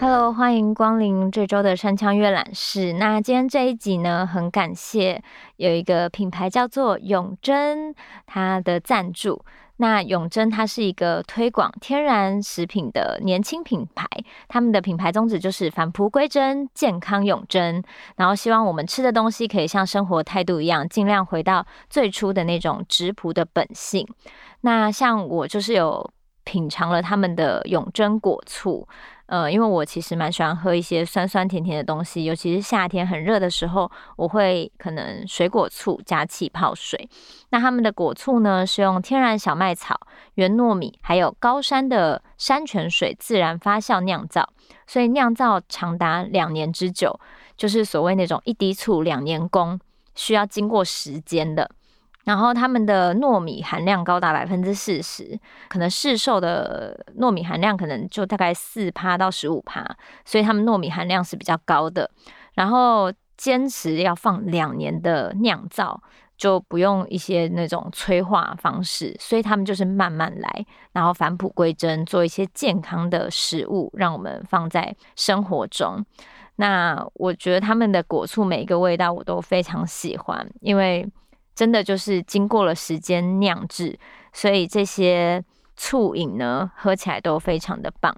Hello，欢迎光临这周的山羌阅览室。那今天这一集呢，很感谢有一个品牌叫做永珍，它的赞助。那永珍它是一个推广天然食品的年轻品牌，他们的品牌宗旨就是返璞归真，健康永珍。然后希望我们吃的东西可以像生活态度一样，尽量回到最初的那种质朴的本性。那像我就是有品尝了他们的永珍果醋。呃，因为我其实蛮喜欢喝一些酸酸甜甜的东西，尤其是夏天很热的时候，我会可能水果醋加气泡水。那他们的果醋呢，是用天然小麦草、原糯米，还有高山的山泉水自然发酵酿造，所以酿造长达两年之久，就是所谓那种一滴醋两年功，需要经过时间的。然后他们的糯米含量高达百分之四十，可能市售的糯米含量可能就大概四趴到十五趴，所以他们糯米含量是比较高的。然后坚持要放两年的酿造，就不用一些那种催化方式，所以他们就是慢慢来，然后返璞归真，做一些健康的食物，让我们放在生活中。那我觉得他们的果醋每一个味道我都非常喜欢，因为。真的就是经过了时间酿制，所以这些醋饮呢，喝起来都非常的棒。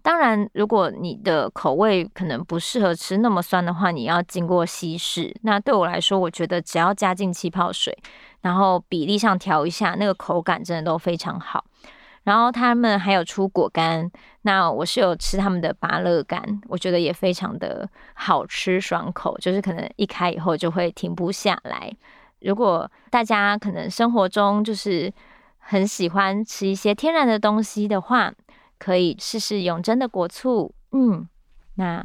当然，如果你的口味可能不适合吃那么酸的话，你要经过稀释。那对我来说，我觉得只要加进气泡水，然后比例上调一下，那个口感真的都非常好。然后他们还有出果干，那我是有吃他们的芭乐干，我觉得也非常的好吃爽口，就是可能一开以后就会停不下来。如果大家可能生活中就是很喜欢吃一些天然的东西的话，可以试试永珍的果醋。嗯，那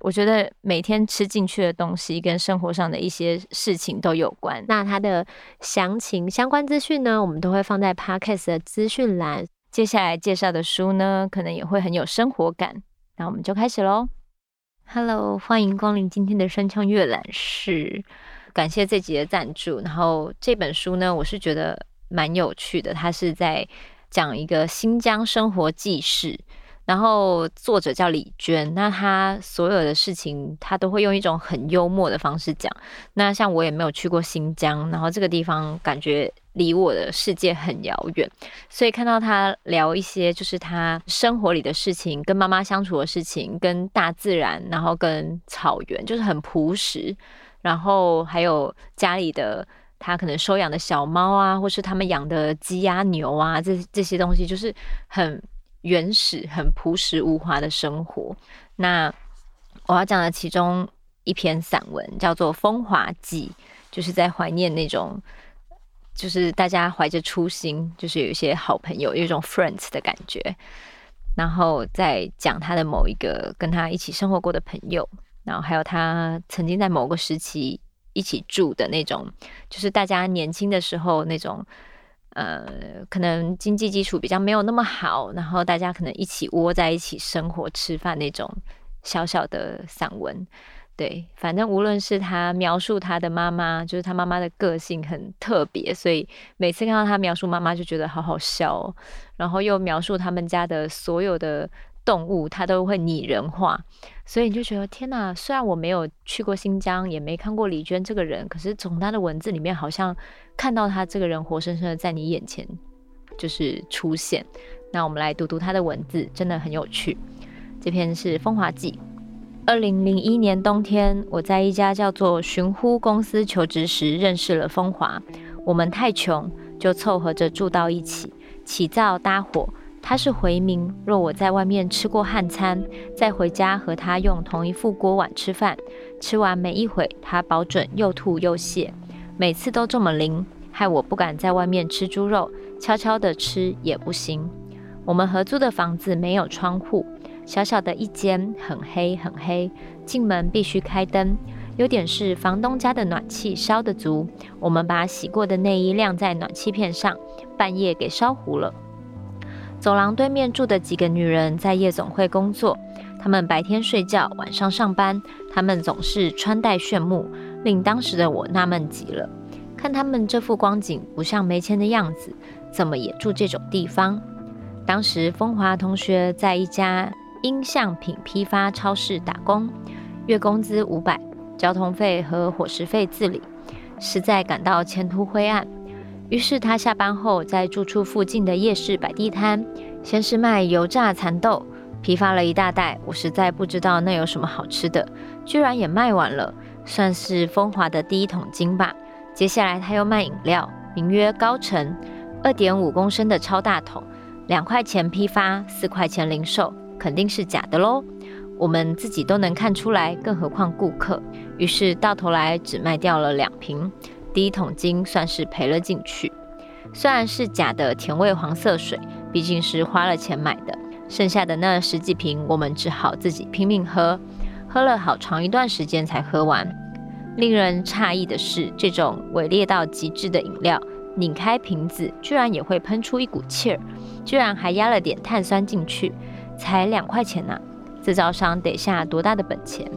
我觉得每天吃进去的东西跟生活上的一些事情都有关。那它的详情相关资讯呢，我们都会放在 Podcast 的资讯栏。接下来介绍的书呢，可能也会很有生活感。那我们就开始喽。Hello，欢迎光临今天的山羌阅览室。感谢这集的赞助，然后这本书呢，我是觉得蛮有趣的。它是在讲一个新疆生活记事，然后作者叫李娟。那他所有的事情，他都会用一种很幽默的方式讲。那像我也没有去过新疆，然后这个地方感觉离我的世界很遥远，所以看到他聊一些就是他生活里的事情，跟妈妈相处的事情，跟大自然，然后跟草原，就是很朴实。然后还有家里的他可能收养的小猫啊，或是他们养的鸡鸭牛啊，这这些东西就是很原始、很朴实无华的生活。那我要讲的其中一篇散文叫做《风华记》，就是在怀念那种，就是大家怀着初心，就是有一些好朋友，有一种 friends 的感觉，然后再讲他的某一个跟他一起生活过的朋友。然后还有他曾经在某个时期一起住的那种，就是大家年轻的时候那种，呃，可能经济基础比较没有那么好，然后大家可能一起窝在一起生活吃饭那种小小的散文。对，反正无论是他描述他的妈妈，就是他妈妈的个性很特别，所以每次看到他描述妈妈就觉得好好笑哦。然后又描述他们家的所有的。动物它都会拟人化，所以你就觉得天哪！虽然我没有去过新疆，也没看过李娟这个人，可是从她的文字里面，好像看到她这个人活生生的在你眼前就是出现。那我们来读读她的文字，真的很有趣。这篇是《风华记》。二零零一年冬天，我在一家叫做寻呼公司求职时认识了风华。我们太穷，就凑合着住到一起，起灶搭伙。他是回民，若我在外面吃过汉餐，再回家和他用同一副锅碗吃饭，吃完没一会，他保准又吐又泻，每次都这么灵，害我不敢在外面吃猪肉，悄悄的吃也不行。我们合租的房子没有窗户，小小的一间，很黑很黑，进门必须开灯。优点是房东家的暖气烧得足，我们把洗过的内衣晾在暖气片上，半夜给烧糊了。走廊对面住的几个女人在夜总会工作，她们白天睡觉，晚上上班。她们总是穿戴炫目，令当时的我纳闷极了。看她们这副光景，不像没钱的样子，怎么也住这种地方？当时风华同学在一家音像品批发超市打工，月工资五百，交通费和伙食费自理，实在感到前途灰暗。于是他下班后在住处附近的夜市摆地摊，先是卖油炸蚕豆，批发了一大袋，我实在不知道那有什么好吃的，居然也卖完了，算是风华的第一桶金吧。接下来他又卖饮料，名曰高成，二点五公升的超大桶，两块钱批发，四块钱零售，肯定是假的喽。我们自己都能看出来，更何况顾客。于是到头来只卖掉了两瓶。第一桶金算是赔了进去，虽然是假的甜味黄色水，毕竟是花了钱买的。剩下的那十几瓶，我们只好自己拼命喝，喝了好长一段时间才喝完。令人诧异的是，这种伪劣到极致的饮料，拧开瓶子居然也会喷出一股气儿，居然还压了点碳酸进去，才两块钱呢、啊！制造商得下多大的本钱？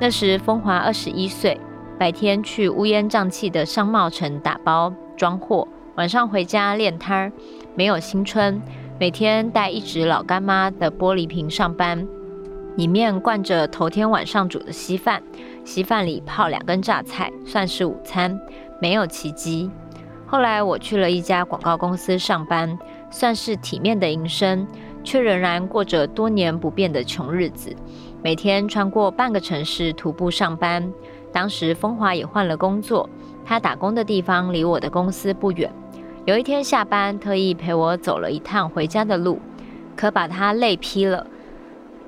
那时风华二十一岁。白天去乌烟瘴气的商贸城打包装货，晚上回家练摊儿。没有新春，每天带一只老干妈的玻璃瓶上班，里面灌着头天晚上煮的稀饭，稀饭里泡两根榨菜，算是午餐。没有奇迹。后来我去了一家广告公司上班，算是体面的营生，却仍然过着多年不变的穷日子，每天穿过半个城市徒步上班。当时风华也换了工作，他打工的地方离我的公司不远。有一天下班，特意陪我走了一趟回家的路，可把他累劈了，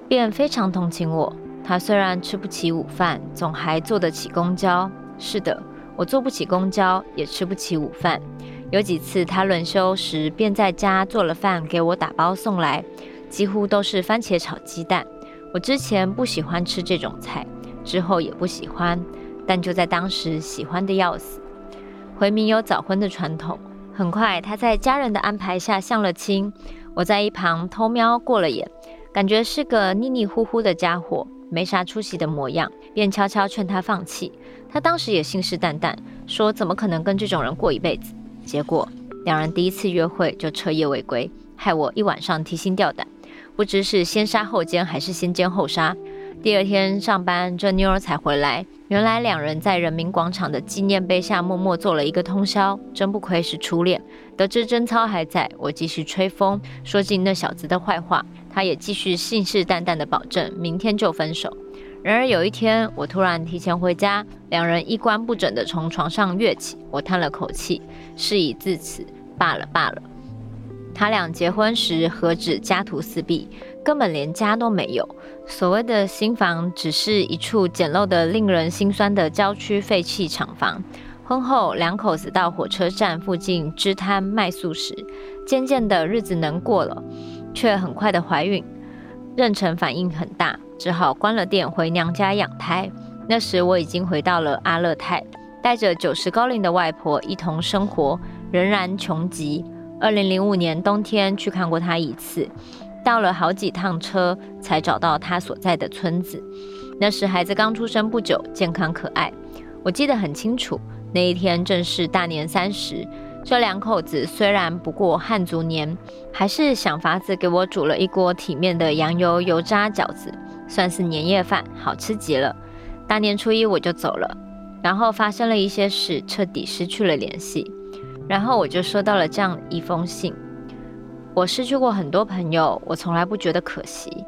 便非常同情我。他虽然吃不起午饭，总还坐得起公交。是的，我坐不起公交，也吃不起午饭。有几次他轮休时，便在家做了饭给我打包送来，几乎都是番茄炒鸡蛋。我之前不喜欢吃这种菜。之后也不喜欢，但就在当时喜欢的要死。回民有早婚的传统，很快他在家人的安排下相了亲。我在一旁偷瞄过了眼，感觉是个腻腻糊糊的家伙，没啥出息的模样，便悄悄劝他放弃。他当时也信誓旦旦说怎么可能跟这种人过一辈子。结果两人第一次约会就彻夜未归，害我一晚上提心吊胆，不知是先杀后奸还是先奸后杀。第二天上班，这妞儿才回来。原来两人在人民广场的纪念碑下默默做了一个通宵，真不愧是初恋。得知贞操还在，我继续吹风，说尽那小子的坏话。他也继续信誓旦旦地保证明天就分手。然而有一天，我突然提前回家，两人衣冠不整地从床上跃起。我叹了口气，事已至此，罢了罢了。他俩结婚时何止家徒四壁，根本连家都没有。所谓的新房，只是一处简陋的、令人心酸的郊区废弃厂房。婚后，两口子到火车站附近支摊卖素食，渐渐的日子能过了，却很快的怀孕。妊娠反应很大，只好关了店回娘家养胎。那时我已经回到了阿勒泰，带着九十高龄的外婆一同生活，仍然穷极。二零零五年冬天去看过她一次。到了好几趟车，才找到他所在的村子。那时孩子刚出生不久，健康可爱。我记得很清楚，那一天正是大年三十。这两口子虽然不过汉族年，还是想法子给我煮了一锅体面的羊油油炸饺子，算是年夜饭，好吃极了。大年初一我就走了，然后发生了一些事，彻底失去了联系。然后我就收到了这样一封信。我失去过很多朋友，我从来不觉得可惜。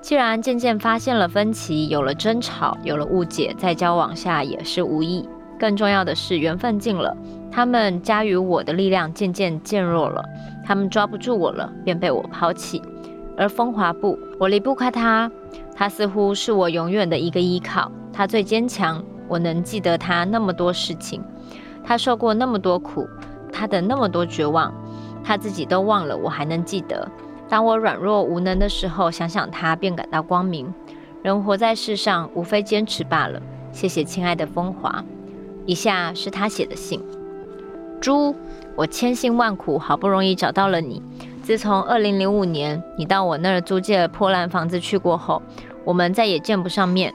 既然渐渐发现了分歧，有了争吵，有了误解，在交往下也是无益。更重要的是缘分尽了，他们加于我的力量渐渐渐弱了，他们抓不住我了，便被我抛弃。而风华不，我离不开他，他似乎是我永远的一个依靠。他最坚强，我能记得他那么多事情，他受过那么多苦，他的那么多绝望。他自己都忘了，我还能记得。当我软弱无能的时候，想想他，便感到光明。人活在世上，无非坚持罢了。谢谢，亲爱的风华。以下是他写的信：猪，我千辛万苦，好不容易找到了你。自从二零零五年你到我那儿租借破烂房子去过后，我们再也见不上面。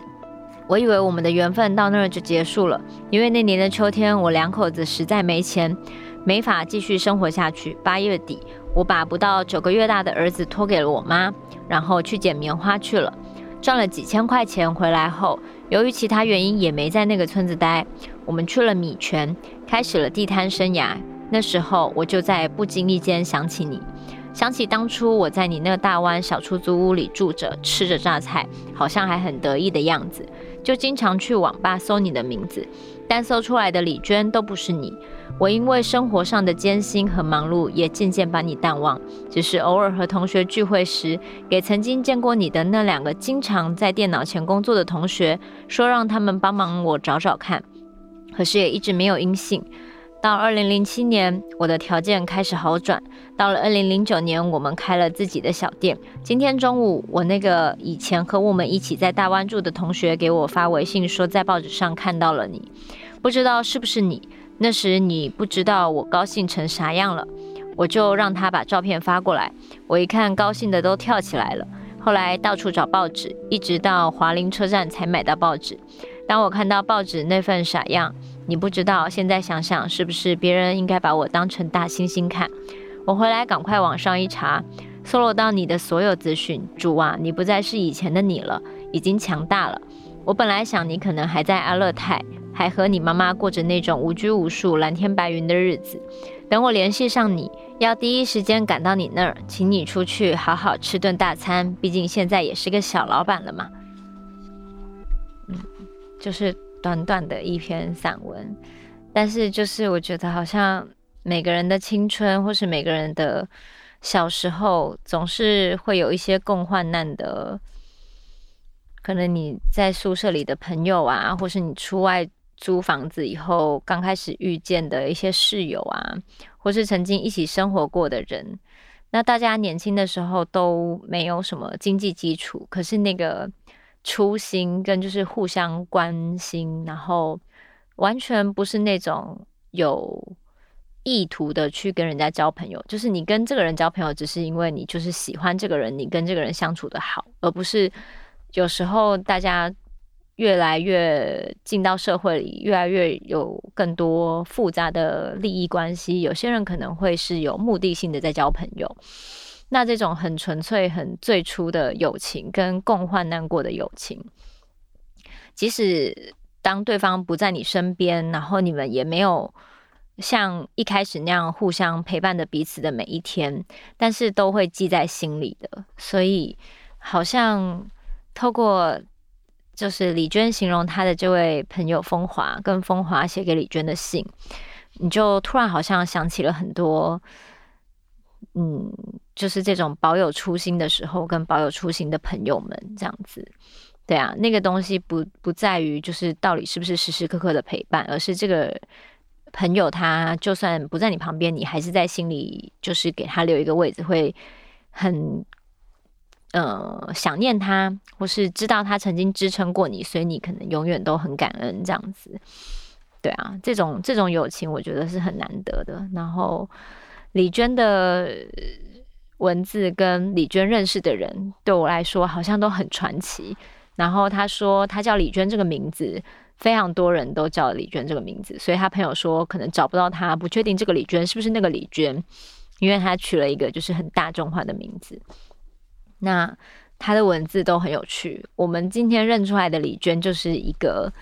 我以为我们的缘分到那儿就结束了，因为那年的秋天，我两口子实在没钱，没法继续生活下去。八月底，我把不到九个月大的儿子托给了我妈，然后去捡棉花去了，赚了几千块钱回来后，由于其他原因也没在那个村子待，我们去了米泉，开始了地摊生涯。那时候我就在不经意间想起你。想起当初我在你那个大湾小出租屋里住着，吃着榨菜，好像还很得意的样子，就经常去网吧搜你的名字，但搜出来的李娟都不是你。我因为生活上的艰辛和忙碌，也渐渐把你淡忘，只是偶尔和同学聚会时，给曾经见过你的那两个经常在电脑前工作的同学说，让他们帮忙我找找看，可是也一直没有音信。到二零零七年，我的条件开始好转。到了二零零九年，我们开了自己的小店。今天中午，我那个以前和我们一起在大湾住的同学给我发微信说，在报纸上看到了你，不知道是不是你。那时你不知道我高兴成啥样了，我就让他把照片发过来。我一看，高兴的都跳起来了。后来到处找报纸，一直到华林车站才买到报纸。当我看到报纸那份傻样。你不知道，现在想想是不是别人应该把我当成大猩猩看？我回来赶快网上一查，搜罗到你的所有资讯。主啊，你不再是以前的你了，已经强大了。我本来想你可能还在阿勒泰，还和你妈妈过着那种无拘无束、蓝天白云的日子。等我联系上你，要第一时间赶到你那儿，请你出去好好吃顿大餐。毕竟现在也是个小老板了嘛。嗯，就是。短短的一篇散文，但是就是我觉得好像每个人的青春，或是每个人的小时候，总是会有一些共患难的。可能你在宿舍里的朋友啊，或是你出外租房子以后刚开始遇见的一些室友啊，或是曾经一起生活过的人，那大家年轻的时候都没有什么经济基础，可是那个。初心跟就是互相关心，然后完全不是那种有意图的去跟人家交朋友，就是你跟这个人交朋友，只是因为你就是喜欢这个人，你跟这个人相处的好，而不是有时候大家越来越进到社会里，越来越有更多复杂的利益关系，有些人可能会是有目的性的在交朋友。那这种很纯粹、很最初的友情，跟共患难过的友情，即使当对方不在你身边，然后你们也没有像一开始那样互相陪伴着彼此的每一天，但是都会记在心里的。所以，好像透过就是李娟形容她的这位朋友风华，跟风华写给李娟的信，你就突然好像想起了很多，嗯。就是这种保有初心的时候，跟保有初心的朋友们这样子，对啊，那个东西不不在于就是到底是不是时时刻刻的陪伴，而是这个朋友他就算不在你旁边，你还是在心里就是给他留一个位置，会很呃想念他，或是知道他曾经支撑过你，所以你可能永远都很感恩这样子。对啊，这种这种友情我觉得是很难得的。然后李娟的。文字跟李娟认识的人，对我来说好像都很传奇。然后他说，他叫李娟这个名字，非常多人都叫李娟这个名字，所以他朋友说可能找不到他，不确定这个李娟是不是那个李娟，因为他取了一个就是很大众化的名字。那他的文字都很有趣。我们今天认出来的李娟，就是一个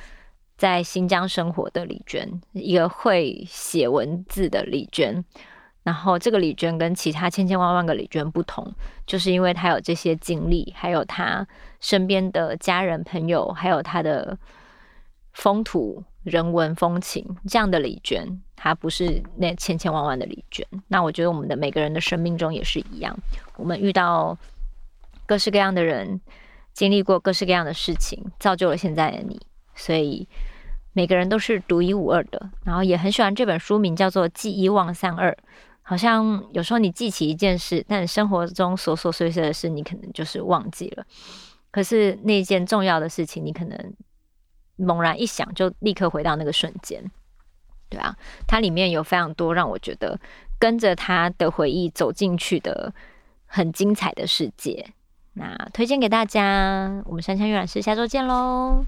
在新疆生活的李娟，一个会写文字的李娟。然后这个李娟跟其他千千万万个李娟不同，就是因为她有这些经历，还有她身边的家人朋友，还有她的风土人文风情这样的李娟，她不是那千千万万的李娟。那我觉得我们的每个人的生命中也是一样，我们遇到各式各样的人，经历过各式各样的事情，造就了现在的你。所以每个人都是独一无二的。然后也很喜欢这本书名，叫做《记一忘三二》。好像有时候你记起一件事，但生活中琐琐碎碎的事，你可能就是忘记了。可是那件重要的事情，你可能猛然一想，就立刻回到那个瞬间。对啊，它里面有非常多让我觉得跟着他的回忆走进去的很精彩的世界。那推荐给大家，我们山枪阅览室下周见喽。